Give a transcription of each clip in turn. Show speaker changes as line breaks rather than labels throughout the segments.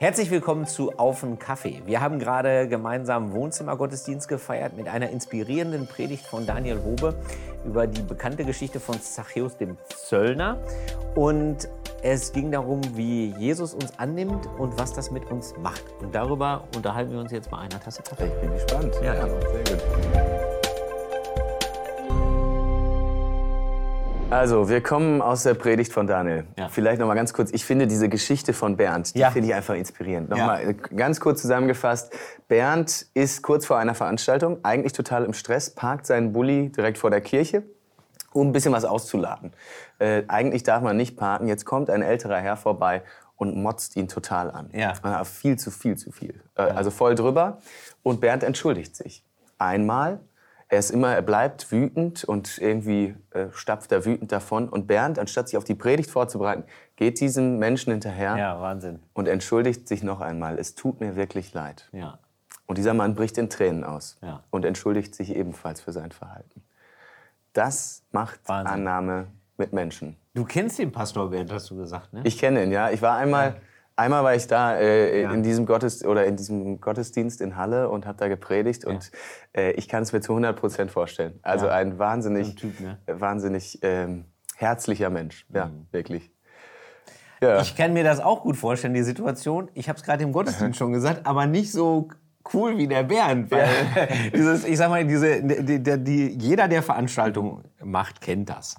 Herzlich willkommen zu Auf den Kaffee. Wir haben gerade gemeinsam Wohnzimmergottesdienst gefeiert mit einer inspirierenden Predigt von Daniel Hobe über die bekannte Geschichte von Zachäus dem Zöllner. Und es ging darum, wie Jesus uns annimmt und was das mit uns macht. Und darüber unterhalten wir uns jetzt bei einer Tasse Kaffee.
Ich bin gespannt.
Ja, ja.
sehr gut. Also, wir kommen aus der Predigt von Daniel.
Ja.
Vielleicht noch mal ganz kurz. Ich finde diese Geschichte von Bernd, die
Ja.
finde ich einfach inspirierend. Noch
Ja.
mal äh, ganz kurz zusammengefasst. Bernd ist kurz vor einer Veranstaltung, eigentlich total im Stress, parkt seinen Bulli direkt vor der Kirche, um ein bisschen was auszuladen. Äh, eigentlich darf man nicht parken. Jetzt kommt ein älterer Herr vorbei und motzt ihn total an.
Ja.
Äh, viel zu viel zu viel. Äh, Also voll drüber. Und Bernd entschuldigt sich. Einmal. Er ist immer, er bleibt wütend und irgendwie äh, stapft er wütend davon. Und Bernd, anstatt sich auf die Predigt vorzubereiten, geht diesem Menschen hinterher
Ja, Wahnsinn.
und entschuldigt sich noch einmal. Es tut mir wirklich leid.
Ja.
Und dieser Mann bricht in Tränen aus
Ja.
und entschuldigt sich ebenfalls für sein Verhalten. Das macht
Wahnsinn.
Annahme mit Menschen.
Du kennst den Pastor Bernd, hast du gesagt, ne?
Ich kenne ihn, ja. Ich war einmal, einmal war ich da äh,
Ja.
in diesem Gottes oder in diesem Gottesdienst in Halle und habe da gepredigt und äh, ich kann es mir zu 100 Prozent vorstellen. Also
Ja.
ein wahnsinnig,
Ein Typ, ne?
äh, wahnsinnig ähm, herzlicher Mensch, ja, wirklich. Ja.
Ich kann mir das auch gut vorstellen, die Situation. Ich habe es gerade im Gottesdienst schon gesagt, aber nicht so cool wie der Bernd. Weil dieses, ich sag mal, diese, die, die, die, jeder, der Veranstaltungen macht, kennt das.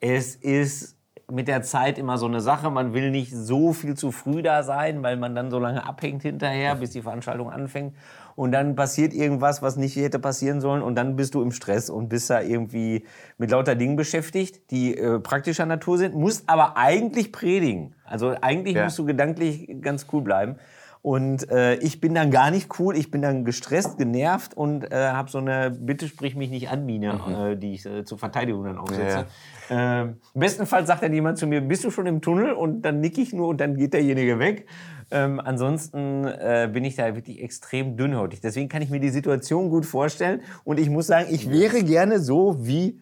Es ist mit der Zeit immer so eine Sache. Man will nicht so viel zu früh da sein, weil man dann so lange abhängt hinterher, bis die Veranstaltung anfängt. Und dann passiert irgendwas, was nicht hätte passieren sollen. Und dann bist du im Stress und bist da irgendwie mit lauter Dingen beschäftigt, die äh, praktischer Natur sind, musst aber eigentlich predigen. Also eigentlich
Ja.
musst du gedanklich ganz cool bleiben. Und äh, ich bin dann gar nicht cool, ich bin dann gestresst, genervt und äh, habe so eine Bitte sprich mich nicht an Mine, äh, die ich äh, zur Verteidigung dann aufsetze. Ähm, bestenfalls sagt dann jemand zu mir, bist du schon im Tunnel? Und dann nick ich nur und dann geht derjenige weg. Ähm, ansonsten äh, bin ich da wirklich extrem dünnhäutig. Deswegen kann ich mir die Situation gut vorstellen. Und ich muss sagen, ich wäre gerne so wie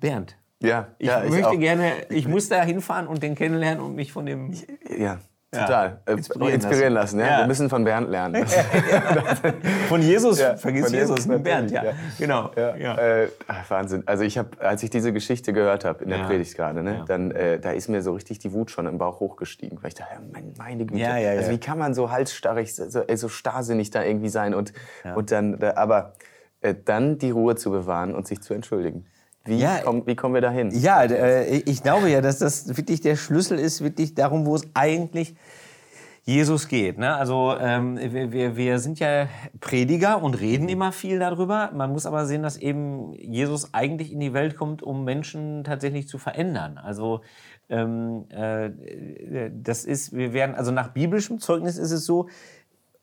Bernd.
ja,
Ich
ja,
möchte
auch.
gerne, ich muss da hinfahren und den kennenlernen und mich von dem
Ja, total. Äh,
inspirieren
inspirieren, lassen. ja.
Ja.
Wir müssen von Bernd lernen.
Von Jesus,
Ja,
vergiss
von
Jesus,
Jesus
Bernd, ja. Genau.
Ja,
Ja.
Äh, ach, Wahnsinn. Also ich habe, als ich diese Geschichte gehört habe in der
Ja.
Predigt gerade, ne,
Ja.
dann äh, da ist mir so richtig die Wut schon im Bauch hochgestiegen, weil ich dachte, ja, mein, meine Güte,
Ja, ja, ja.
also wie kann man so halsstarrig, so, äh, so starrsinnig da irgendwie sein und und dann, äh, aber äh, dann die Ruhe zu bewahren und sich zu entschuldigen. Wie,
Ja,
komm, wie kommen wir dahin?
Ja, äh, ich glaube ja, dass das wirklich der Schlüssel ist, wirklich darum, wo es eigentlich Jesus geht. Ne? Also ähm, wir, wir, wir sind ja Prediger und reden immer viel darüber. Man muss aber sehen, dass eben Jesus eigentlich in die Welt kommt, um Menschen tatsächlich zu verändern. Also ähm, äh, das ist, wir werden, also nach biblischem Zeugnis ist es so,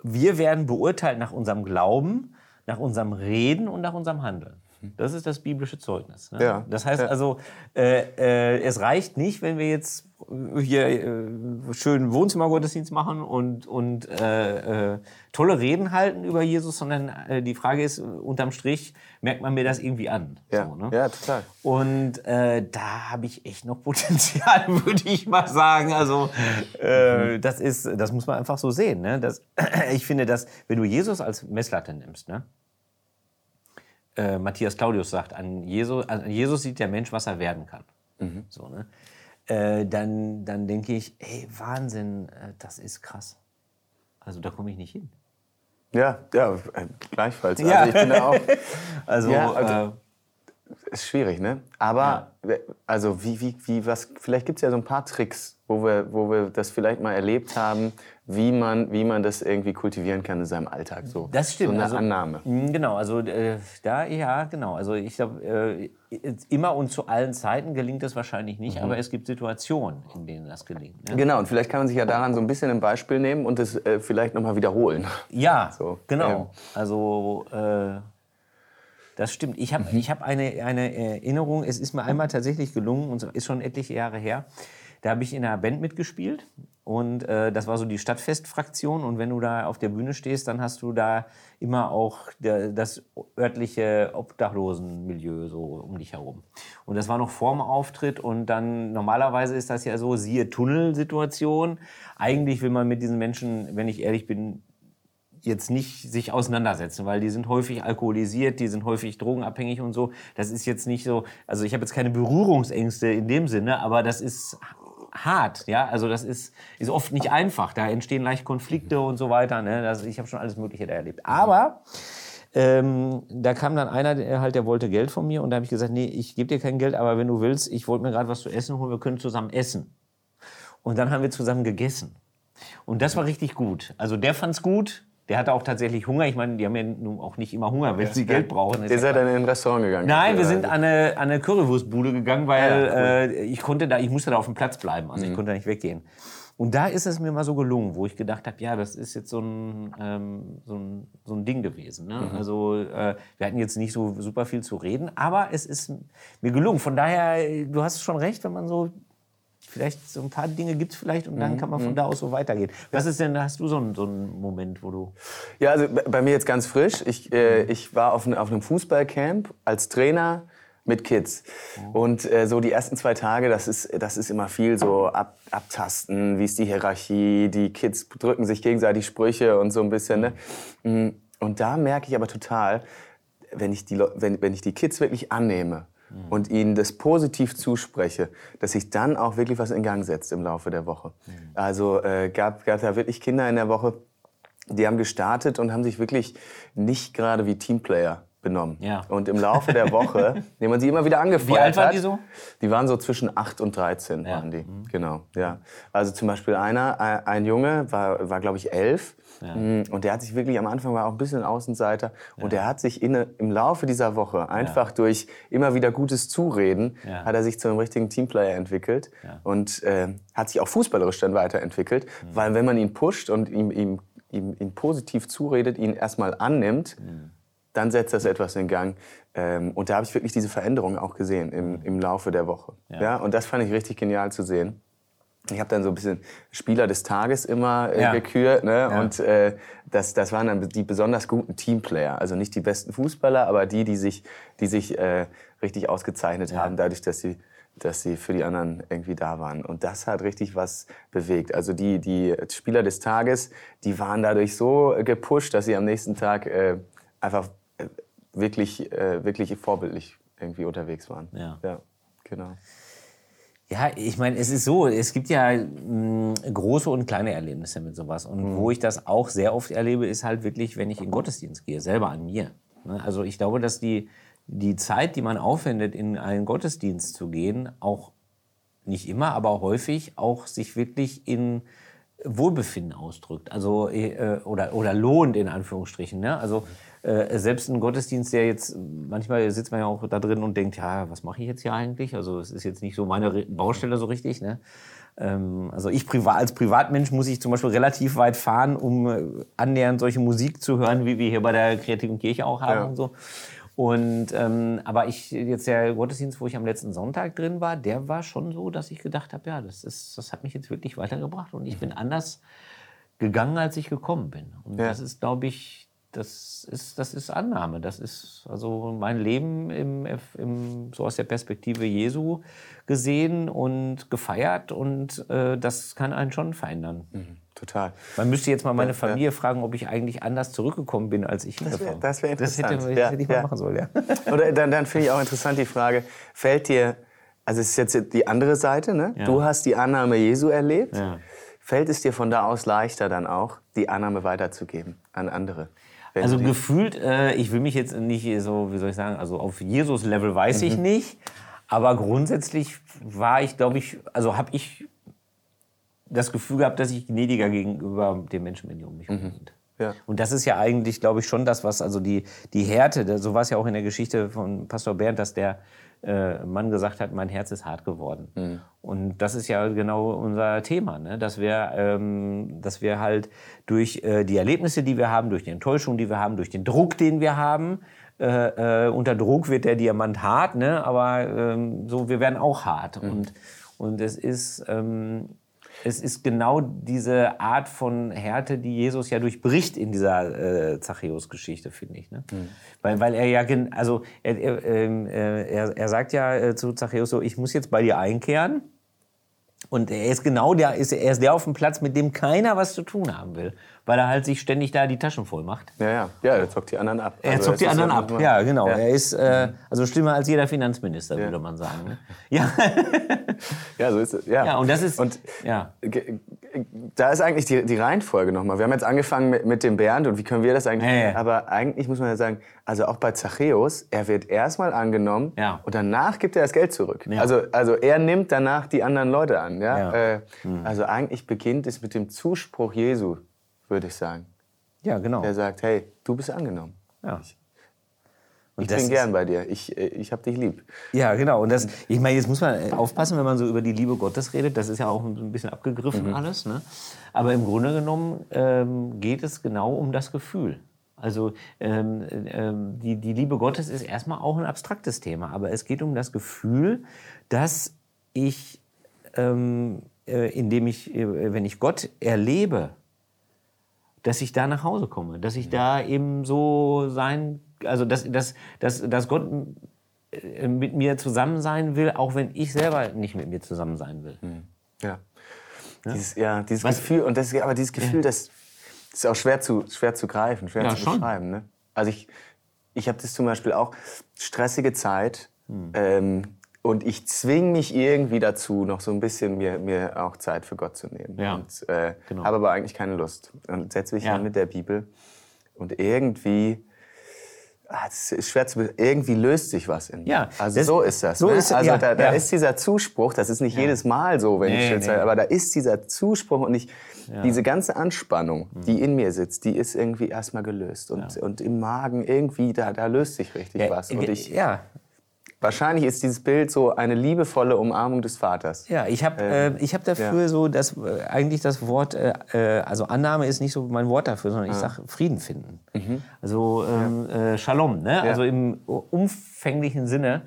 wir werden beurteilt nach unserem Glauben, nach unserem Reden und nach unserem Handeln. Das ist das biblische Zeugnis. Ne?
Ja.
Das heißt also, äh, äh, es reicht nicht, wenn wir jetzt hier äh, schön Wohnzimmergottesdienst machen und, und äh, äh, tolle Reden halten über Jesus, sondern äh, die Frage ist, unterm Strich merkt man mir das irgendwie an.
Ja,
So, ne?
ja, total.
Und äh, da habe ich echt noch Potenzial, würde ich mal sagen. Also äh, das ist, das muss man einfach so sehen. Ne? Das, ich finde, dass wenn du Jesus als Messlatte nimmst, ne? Äh, Matthias Claudius sagt, an Jesus, an Jesus sieht der Mensch, was er werden kann. So, ne? äh, dann, dann denke ich, ey, Wahnsinn, äh, das ist krass. Also da komme ich nicht hin.
Ja, ja, äh, gleichfalls.
Ja.
Also ich bin da auch.
Also,
Ja, also- Ist schwierig, ne? Aber, also, wie, wie, wie, was, vielleicht gibt es ja so ein paar Tricks, wo wir, wo wir das vielleicht mal erlebt haben, wie man, wie man das irgendwie kultivieren kann in seinem Alltag. So,
Das stimmt.
So eine
also,
Annahme.
mh, Genau, also äh, da, ja, genau. Also ich glaube, äh, immer und zu allen Zeiten gelingt das wahrscheinlich nicht, aber es gibt Situationen, in denen das gelingt. Ne?
Genau, und vielleicht kann man sich ja daran so ein bisschen ein Beispiel nehmen und es äh, vielleicht nochmal wiederholen.
Ja,
So,
genau.
ähm.
Also äh, das stimmt. Ich habe ich hab eine, eine Erinnerung, es ist mir einmal tatsächlich gelungen, und es ist schon etliche Jahre her, Da habe ich in einer Band mitgespielt und äh, das war so die Stadtfestfraktion. Und wenn du da auf der Bühne stehst, dann hast du da immer auch der, das örtliche Obdachlosenmilieu so um dich herum. Und das war noch vorm Auftritt. Und dann normalerweise ist das ja so, siehe Tunnelsituation. Eigentlich will man mit diesen Menschen, wenn ich ehrlich bin, jetzt nicht sich auseinandersetzen, weil die sind häufig alkoholisiert, die sind häufig drogenabhängig und so. Das ist jetzt nicht so, also ich habe jetzt keine Berührungsängste in dem Sinne, aber das ist hart, ja, also das ist, ist oft nicht einfach. Da entstehen leicht Konflikte und so weiter. Ne? Das, ich habe schon alles Mögliche da erlebt. Aber ähm, da kam dann einer, der halt, der wollte Geld von mir und da habe ich gesagt, nee, ich gebe dir kein Geld, aber wenn du willst, ich wollte mir gerade was zu essen holen, wir können zusammen essen. Und dann haben wir zusammen gegessen. Und das war richtig gut. Also der fand's gut, der hatte auch tatsächlich Hunger. Ich meine, die haben ja nun auch nicht immer Hunger, wenn sie Geld brauchen.
Ihr seid dann in ein Restaurant gegangen?
Nein, wir sind an eine, an eine Currywurstbude gegangen, weil ja, cool. äh, ich konnte da, ich musste da auf dem Platz bleiben. Also mhm. ich konnte da nicht weggehen. Und da ist es mir mal so gelungen, wo ich gedacht habe, ja, das ist jetzt so ein, ähm, so ein, so ein Ding gewesen. Ne? Mhm. Also äh, wir hatten jetzt nicht so super viel zu reden, aber es ist mir gelungen. Von daher, du hast schon recht, wenn man so vielleicht so ein paar Dinge gibt es vielleicht und dann mhm, kann man von mhm. da aus so weitergehen. Was ist denn, hast du so einen, so einen Moment, wo du...
Ja, also bei mir jetzt ganz frisch. Ich, äh, ich war auf, auf einem Fußballcamp als Trainer mit Kids. Oh. Und äh, so die ersten zwei Tage, das ist, das ist immer viel so ab, abtasten, wie ist die Hierarchie, die Kids drücken sich gegenseitig Sprüche und so ein bisschen. Ne? Mhm. Und da merke ich aber total, wenn ich die, wenn, wenn ich die Kids wirklich annehme mhm. und ihnen das positiv zuspreche, dass sich dann auch wirklich was in Gang setzt im Laufe der Woche. Mhm. Also äh, gab, gab da wirklich Kinder in der Woche, die haben gestartet und haben sich wirklich nicht gerade wie Teamplayer benommen. Ja. Und im Laufe der Woche, indem man sie immer wieder angefeuert hat. Wie alt waren die so? Die waren so zwischen 8 und 13 ja. waren die. Mhm. Genau, ja. Also zum Beispiel einer, äh, ein Junge, war, war glaube ich elf ja. Mm, und der hat sich wirklich am Anfang war auch ein bisschen Außenseiter. Ja. Und der hat sich in, im Laufe dieser Woche einfach durch immer wieder gutes Zureden, hat er sich zu einem richtigen Teamplayer entwickelt. Und äh, hat sich auch fußballerisch dann weiterentwickelt. Mhm. Weil wenn man ihn pusht und ihm, ihm, ihm, ihm positiv zuredet, ihn erstmal annimmt, mhm. Dann setzt das etwas in Gang. Ähm, und da habe ich wirklich diese Veränderung auch gesehen im, mhm. im Laufe der Woche. Ja. und das fand ich richtig genial zu sehen. Ich habe dann so ein bisschen Spieler des Tages immer äh, ja. gekürt. Ne? Ja. Und äh, das, das waren dann die besonders guten Teamplayer. Also nicht die besten Fußballer, aber die, die sich, die sich äh, richtig ausgezeichnet ja. haben, dadurch, dass sie, dass sie für die anderen irgendwie da waren. Und das hat richtig was bewegt. Also die, die Spieler des Tages, die waren dadurch so gepusht, dass sie am nächsten Tag äh, einfach wirklich, äh, wirklich vorbildlich irgendwie unterwegs waren.
Ja, ja genau. Ja, ich meine, es ist so, es gibt ja mh, hm, große und kleine Erlebnisse mit sowas. Und mhm. wo ich das auch sehr oft erlebe, ist halt wirklich, wenn ich in Gottesdienst gehe, selber an mir. Ne? Also ich glaube, dass die, die Zeit, die man aufwendet, in einen Gottesdienst zu gehen, auch nicht immer, aber häufig auch sich wirklich in Wohlbefinden ausdrückt. Also, äh, oder, oder lohnt in Anführungsstrichen. Ne? Also, äh, selbst ein Gottesdienst, der jetzt, manchmal sitzt man ja auch da drin und denkt, ja, was mache ich jetzt hier eigentlich? Also es ist jetzt nicht so meine Baustelle so richtig. Ne? Ähm, also ich privat, als Privatmensch muss ich zum Beispiel relativ weit fahren, um äh, annähernd solche Musik zu hören, wie wir hier bei der Kreativen Kirche auch haben ja. und so. Und ähm, aber ich jetzt der Gottesdienst, wo ich am letzten Sonntag drin war, der war schon so, dass ich gedacht habe, ja, das ist, das hat mich jetzt wirklich weitergebracht und ich bin anders gegangen, als ich gekommen bin. Und ja. das ist, glaube ich, das ist, das ist Annahme. Das ist also mein Leben im, im, so aus der Perspektive Jesu gesehen und gefeiert. Und äh, das kann einen schon verändern.
Mhm, total.
Man müsste jetzt mal meine Familie ja. fragen, ob ich eigentlich anders zurückgekommen bin, als ich
das wär, Das wäre interessant.
Das hätte, ja, hätte ich mal machen sollen,
ja. Oder dann, dann finde ich auch interessant die Frage, fällt dir, also es ist jetzt die andere Seite, ne? Du hast die Annahme Jesu erlebt. Fällt es dir von da aus leichter dann auch, die Annahme weiterzugeben an andere?
Also gefühlt, äh, ich will mich jetzt nicht so, wie soll ich sagen, also auf Jesus-Level weiß mhm. ich nicht. Aber grundsätzlich war ich, glaube ich, also habe ich das Gefühl gehabt, dass ich gnädiger gegenüber den Menschen bin, die um mich mhm. sind. Ja. Und das ist ja eigentlich, glaube ich, schon das, was also die, die Härte, so war es ja auch in der Geschichte von Pastor Bernd, dass der äh, Mann gesagt hat, mein Herz ist hart geworden. Mhm. Und das ist ja genau unser Thema, ne? dass, wir, ähm, dass wir halt durch äh, die Erlebnisse, die wir haben, durch die Enttäuschung, die wir haben, durch den Druck, den wir haben, äh, äh, unter Druck wird der Diamant hart, ne? aber ähm, so wir werden auch hart. Mhm. Und, Und es ist, ähm, es ist genau diese Art von Härte, die Jesus ja durchbricht in dieser äh, Zachäus-Geschichte, finde ich. Ne? Mhm. Weil, weil er ja, also er, er, ähm, äh, er, er sagt ja äh, zu Zachäus so, ich muss jetzt bei dir einkehren. Und er ist genau der, ist, er ist der auf dem Platz, mit dem keiner was zu tun haben will weil er halt sich ständig da die Taschen voll macht.
Ja, ja, ja er zockt die anderen ab.
Er
also
zockt die anderen ab, ja, genau. Ja. Er ist äh, also schlimmer als jeder Finanzminister, ja. würde man sagen. Ne? Ja.
ja, so ist es. Ja,
ja und das ist.
Und
ja.
Da ist eigentlich die, die Reihenfolge nochmal. Wir haben jetzt angefangen mit, mit dem Bernd und wie können wir das eigentlich.
Ja.
Aber eigentlich muss man ja sagen, also auch bei Zachäus, er wird erstmal angenommen
ja.
und danach gibt er das Geld zurück. Ja. Also, also er nimmt danach die anderen Leute an. Ja?
ja.
Äh, mhm. Also eigentlich beginnt es mit dem Zuspruch Jesu würde ich sagen.
Ja, genau.
Der sagt, hey, du bist angenommen.
Ja.
Ich, ich bin gern bei dir. Ich, äh, ich hab dich lieb.
Ja, genau. Und das, ich meine, jetzt muss man aufpassen, wenn man so über die Liebe Gottes redet. Das ist ja auch ein bisschen abgegriffen mhm. alles. Ne? Aber im Grunde genommen ähm, geht es genau um das Gefühl. Also ähm, ähm, die, die Liebe Gottes ist erstmal auch ein abstraktes Thema. Aber es geht um das Gefühl, dass ich, ähm, äh, indem ich, äh, wenn ich Gott erlebe, dass ich da nach Hause komme, dass ich da eben so sein, also dass, dass, dass, dass Gott äh, mit mir zusammen sein will, auch wenn ich selber nicht mit mir zusammen sein will.
Hm. Ja. ja. Dieses, ja, dieses Gefühl, und das, aber dieses Gefühl, ja. das, ist auch schwer zu, schwer zu greifen, schwer ja, zu beschreiben. Ne? Also ich, ich habe das zum Beispiel auch, stressige Zeit, hm. ähm, und ich zwinge mich irgendwie dazu, noch so ein bisschen mir, mir auch Zeit für Gott zu nehmen.
Ja,
und äh,
genau.
habe aber eigentlich keine Lust. Und setze mich ja. hin mit der Bibel. Und irgendwie, ah, das ist schwer zu irgendwie löst sich was in mir.
Ja,
also so ist das. So ne? ist, also
ja,
da, da ist dieser Zuspruch, das ist nicht jedes Mal so, wenn nee, ich jetzt, nee. aber da ist dieser Zuspruch und ich, diese ganze Anspannung, mhm. die in mir sitzt, die ist irgendwie erstmal gelöst. Und, und im Magen irgendwie, da, da löst sich richtig was. Und ich,
ja,
Wahrscheinlich ist dieses Bild so eine liebevolle Umarmung des Vaters.
Ja, ich habe ähm, äh, hab dafür ja. so, dass äh, eigentlich das Wort, äh, äh, also Annahme ist nicht so mein Wort dafür, sondern ich sage Frieden finden. Mhm. Also ähm, ja. Äh, Shalom, ne? Ja. also im umfänglichen Sinne.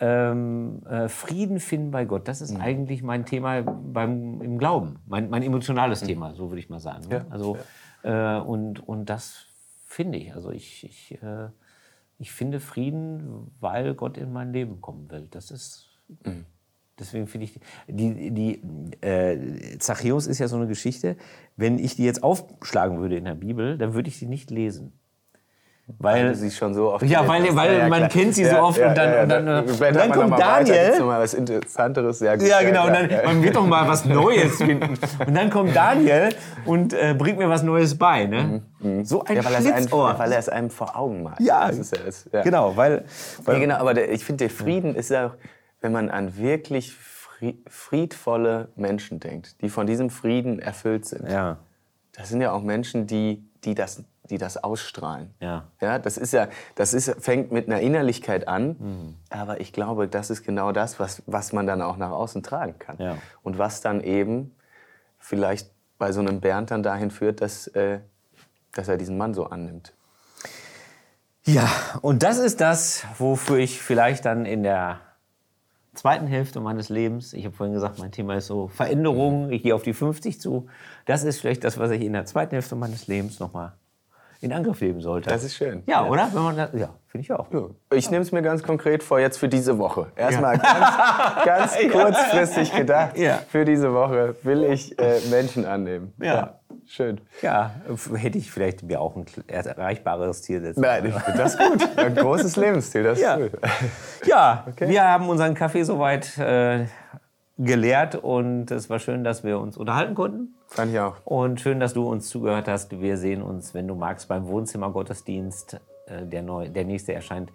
Ähm, äh, Frieden finden bei Gott, das ist mhm. eigentlich mein Thema beim, im Glauben, mein, mein emotionales mhm. Thema, so würde ich mal sagen. Ne? Also, und, und das finde ich. Also ich, ich ich finde Frieden, weil Gott in mein Leben kommen will. Das ist. Mhm. Deswegen finde ich, die, die äh, Zachäus ist ja so eine Geschichte. Wenn ich die jetzt aufschlagen würde in der Bibel, dann würde ich sie nicht lesen.
Weil, weil sie schon so oft
Ja, weil, weil ja, man kennt sie so oft und dann, und dann, und dann kommt Daniel.
Noch mal was Interessanteres. Ja,
ja genau. Und dann, man wird doch mal was Neues finden. Und dann kommt Daniel und äh, bringt mir was Neues bei. Ne?
Mhm. mhm. So ein ja, weil
Schlitzohr.
Einem, weil er es einem vor Augen macht.
Ja, das ist das, ja. genau. Weil,
weil genau, aber der, ich finde, der Frieden ist auch, wenn man an wirklich friedvolle Menschen denkt, die von diesem Frieden erfüllt sind.
Ja.
Das sind ja auch Menschen, die, die das die das ausstrahlen.
Ja.
Ja, das ist ja, das ist, fängt mit einer Innerlichkeit an, mhm. aber ich glaube, das ist genau das, was, was man dann auch nach außen tragen kann.
Ja.
Und was dann eben vielleicht bei so einem Bernd dann dahin führt, dass, äh, dass er diesen Mann so annimmt.
Ja, und das ist das, wofür ich vielleicht dann in der zweiten Hälfte meines Lebens, ich habe vorhin gesagt, mein Thema ist so Veränderung, ich gehe auf die 50 zu, das ist vielleicht das, was ich in der zweiten Hälfte meines Lebens nochmal in Angriff nehmen sollte.
Das ist schön.
Ja, ja. oder? Das, ja, finde ich auch. Ja.
Ich nehme es mir ganz konkret vor, jetzt für diese Woche. Erstmal ja. ganz, ganz kurzfristig gedacht. Für diese Woche will ich äh, Menschen annehmen.
Ja.
Schön.
Ja, hätte ich vielleicht mir auch ein erreichbares Ziel setzen.
Nein, ich finde das gut. Ein großes Lebensziel, das ist gut.
Ja, okay. wir haben unseren Kaffee soweit äh, gelehrt und es war schön, dass wir uns unterhalten konnten.
Fand ich auch.
Und schön, dass du uns zugehört hast. Wir sehen uns, wenn du magst, beim Wohnzimmergottesdienst. Äh, der, neu, der nächste erscheint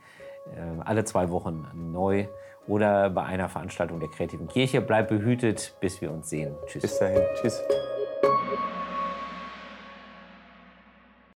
äh, alle zwei Wochen neu oder bei einer Veranstaltung der Kreativen Kirche. Bleib behütet, bis wir uns sehen.
Tschüss. Bis dahin. Tschüss.